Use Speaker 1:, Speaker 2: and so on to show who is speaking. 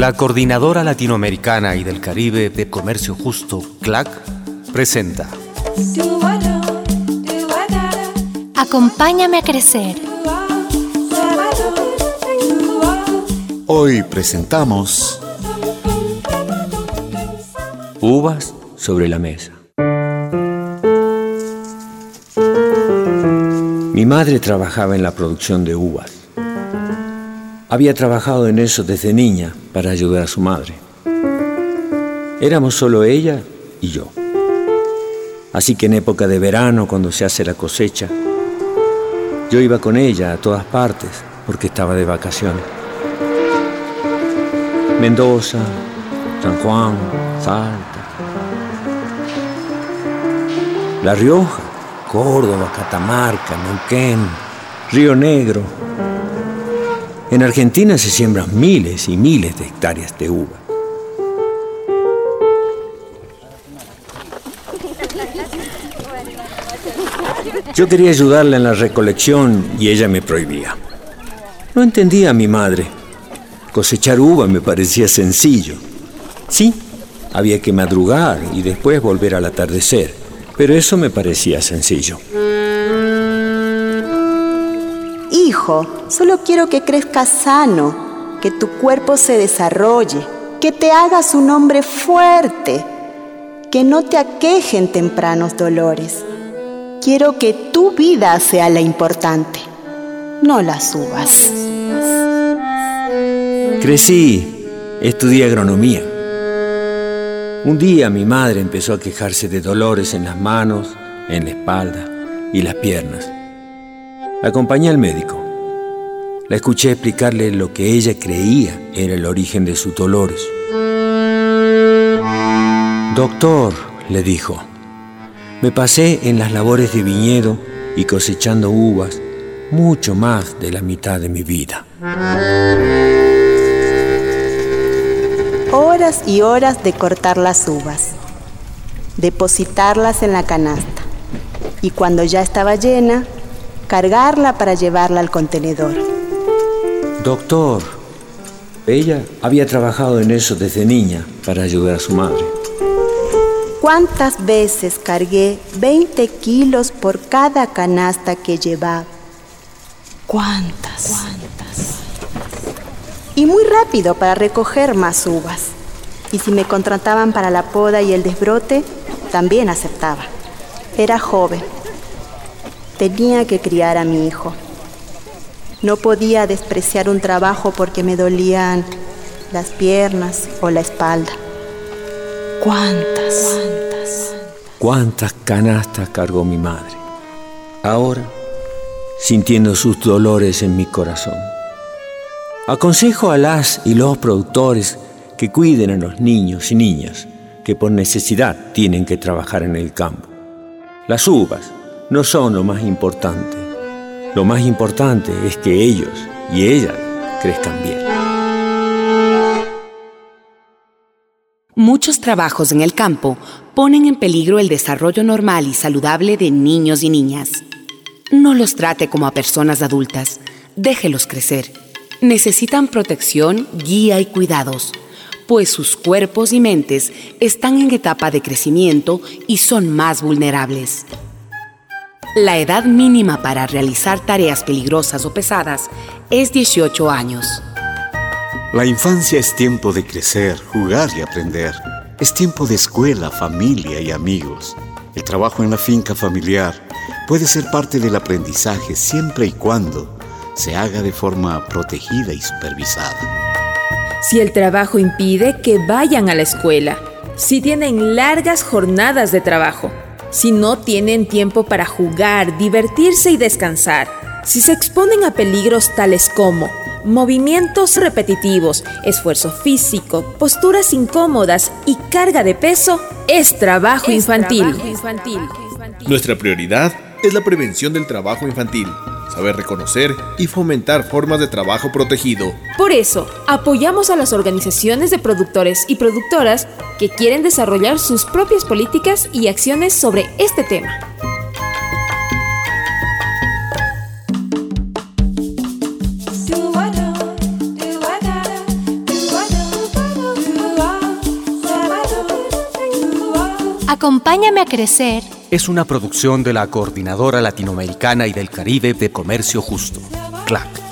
Speaker 1: La Coordinadora Latinoamericana y del Caribe de Comercio Justo, CLAC, presenta.
Speaker 2: Acompáñame a crecer.
Speaker 3: Hoy presentamos
Speaker 4: Uvas sobre la mesa. Mi madre trabajaba en la producción de uvas. Había trabajado en eso desde niña para ayudar a su madre. Éramos solo ella y yo. Así que en época de verano, cuando se hace la cosecha, yo iba con ella a todas partes porque estaba de vacaciones. Mendoza, San Juan, Salta, La Rioja, Córdoba, Catamarca, Neuquén, Río Negro, en Argentina se siembran miles y miles de hectáreas de uva. Yo quería ayudarla en la recolección y ella me prohibía. No entendía a mi madre. Cosechar uva me parecía sencillo. Sí, había que madrugar y después volver al atardecer, pero eso me parecía sencillo.
Speaker 5: Solo quiero que crezcas sano, que tu cuerpo se desarrolle, que te hagas un hombre fuerte, que no te aquejen tempranos dolores. Quiero que tu vida sea la importante, no las uvas.
Speaker 4: Crecí, estudié agronomía. Un día mi madre empezó a quejarse de dolores en las manos, en la espalda y las piernas. Acompañé al médico. La escuché explicarle lo que ella creía era el origen de sus dolores. Doctor, le dijo, me pasé en las labores de viñedo y cosechando uvas mucho más de la mitad de mi vida.
Speaker 5: Horas y horas de cortar las uvas, depositarlas en la canasta y cuando ya estaba llena, cargarla para llevarla al contenedor.
Speaker 4: Doctor, ella había trabajado en eso desde niña para ayudar a su madre.
Speaker 5: ¿Cuántas veces cargué 20 kilos por cada canasta que llevaba? ¿Cuántas? ¿Cuántas? Y muy rápido para recoger más uvas. Y si me contrataban para la poda y el desbrote, también aceptaba. Era joven. Tenía que criar a mi hijo. No podía despreciar un trabajo porque me dolían las piernas o la espalda. ¿Cuántas? ¿Cuántas?
Speaker 4: ¿Cuántas canastas cargó mi madre? Ahora, sintiendo sus dolores en mi corazón. Aconsejo a las y los productores que cuiden a los niños y niñas que por necesidad tienen que trabajar en el campo. Las uvas no son lo más importante lo más importante es que ellos y ellas crezcan bien.
Speaker 6: Muchos trabajos en el campo ponen en peligro el desarrollo normal y saludable de niños y niñas. No los trate como a personas adultas, déjelos crecer. Necesitan protección, guía y cuidados, pues sus cuerpos y mentes están en etapa de crecimiento y son más vulnerables. La edad mínima para realizar tareas peligrosas o pesadas es 18 años.
Speaker 3: La infancia es tiempo de crecer, jugar y aprender. Es tiempo de escuela, familia y amigos. El trabajo en la finca familiar puede ser parte del aprendizaje siempre y cuando se haga de forma protegida y supervisada.
Speaker 7: Si el trabajo impide que vayan a la escuela, si tienen largas jornadas de trabajo, si no tienen tiempo para jugar, divertirse y descansar, si se exponen a peligros tales como movimientos repetitivos, esfuerzo físico, posturas incómodas y carga de peso, es trabajo, infantil.
Speaker 8: Nuestra prioridad es la prevención del trabajo infantil saber reconocer y fomentar formas de trabajo protegido.
Speaker 7: Por eso, apoyamos a las organizaciones de productores y productoras que quieren desarrollar sus propias políticas y acciones sobre este tema.
Speaker 2: Acompáñame a crecer
Speaker 1: es una producción de la Coordinadora Latinoamericana y del Caribe de Comercio Justo, CLAC.